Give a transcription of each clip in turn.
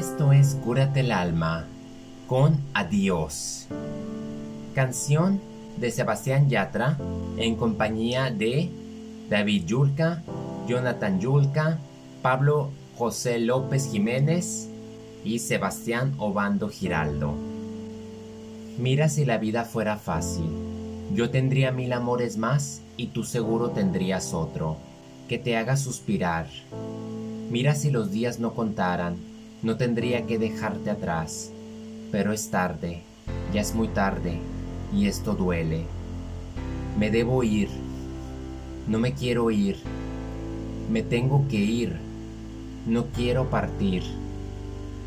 Esto es Cúrate el alma con Adiós. Canción de Sebastián Yatra en compañía de David Yulka, Jonathan Yulka, Pablo José López Jiménez y Sebastián Obando Giraldo. Mira si la vida fuera fácil. Yo tendría mil amores más y tú seguro tendrías otro, que te haga suspirar. Mira si los días no contaran, no tendría que dejarte atrás. Pero es tarde, ya es muy tarde, y esto duele. Me debo ir, no me quiero ir, me tengo que ir, no quiero partir,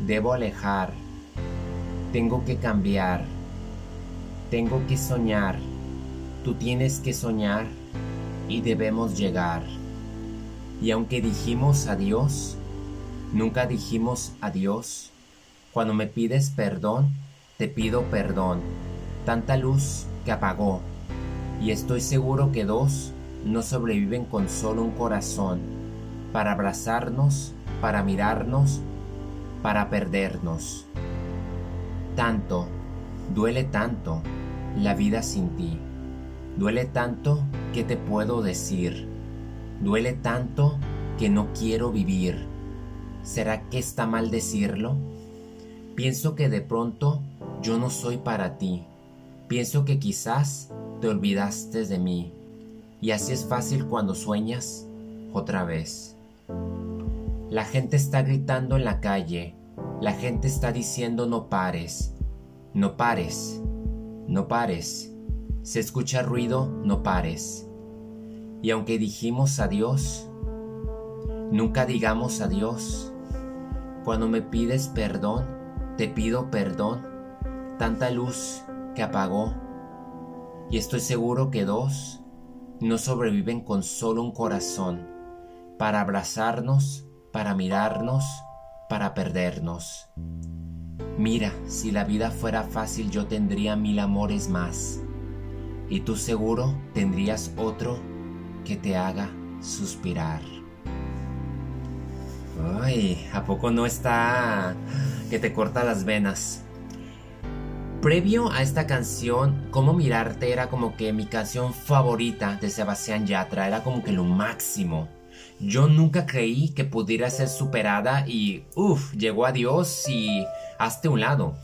debo alejar, tengo que cambiar, tengo que soñar, tú tienes que soñar y debemos llegar. Y aunque dijimos adiós, nunca dijimos adiós. Cuando me pides perdón, te pido perdón. Tanta luz que apagó. Y estoy seguro que dos no sobreviven con solo un corazón. Para abrazarnos, para mirarnos, para perdernos. Tanto, duele tanto la vida sin ti. Duele tanto que te puedo decir. Duele tanto que no quiero vivir. ¿Será que está mal decirlo? Pienso que de pronto yo no soy para ti. Pienso que quizás te olvidaste de mí. Y así es fácil cuando sueñas otra vez. La gente está gritando en la calle. La gente está diciendo no pares. No pares. No pares. Se escucha ruido, no pares. Y aunque dijimos adiós, nunca digamos adiós. Cuando me pides perdón, te pido perdón. Tanta luz que apagó. Y estoy seguro que dos no sobreviven con solo un corazón. Para abrazarnos, para mirarnos, para perdernos. Mira, si la vida fuera fácil yo tendría mil amores más. Y tú seguro tendrías otro que te haga suspirar. Ay, ¿a poco no está que te corta las venas? Previo a esta canción, Cómo mirarte era como que mi canción favorita de Sebastián Yatra, era como que lo máximo. Yo nunca creí que pudiera ser superada y uff, llegó a Dios y hasta un lado.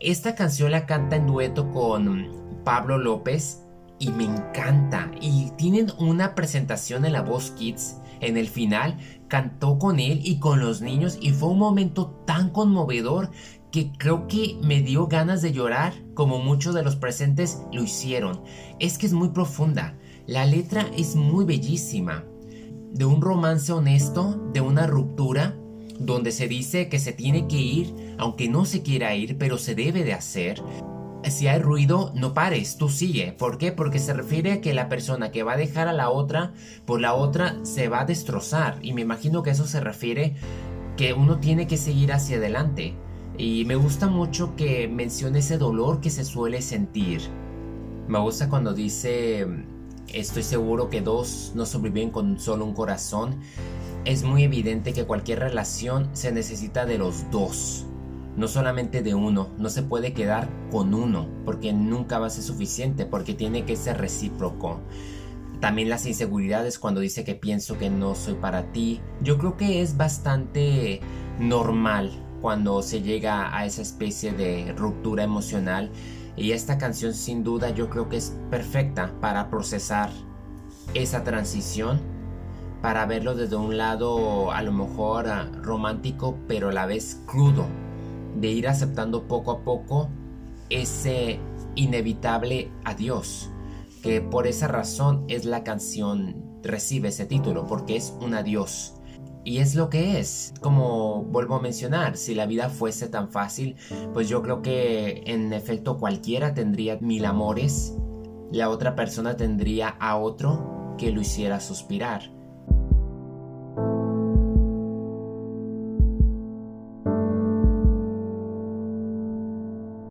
Esta canción la canta en dueto con Pablo López y me encanta. Y tienen una presentación en la voz Kids en el final cantó con él y con los niños y fue un momento tan conmovedor que creo que me dio ganas de llorar como muchos de los presentes lo hicieron. Es que es muy profunda. La letra es muy bellísima. De un romance honesto, de una ruptura, donde se dice que se tiene que ir, aunque no se quiera ir, pero se debe de hacer si hay ruido, no pares, tú sigue. ¿Por qué? Porque se refiere a que la persona que va a dejar a la otra, por la otra se va a destrozar. Y me imagino que eso se refiere que uno tiene que seguir hacia adelante. Y me gusta mucho que mencione ese dolor que se suele sentir. Me gusta cuando dice, estoy seguro que dos no sobreviven con solo un corazón. Es muy evidente que cualquier relación se necesita de los dos no solamente de uno, no se puede quedar con uno, porque nunca va a ser suficiente, porque tiene que ser recíproco. También las inseguridades cuando dice que pienso que no soy para ti. Yo creo que es bastante normal cuando se llega a esa especie de ruptura emocional. Y esta canción sin duda yo creo que es perfecta para procesar esa transición, para verlo desde un lado a lo mejor ah, romántico, pero a la vez crudo, de ir aceptando poco a poco ese inevitable adiós, que por esa razón es la canción, recibe ese título, porque es un adiós. Y es lo que es, como vuelvo a mencionar, si la vida fuese tan fácil, pues yo creo que en efecto cualquiera tendría mil amores, la otra persona tendría a otro que lo hiciera suspirar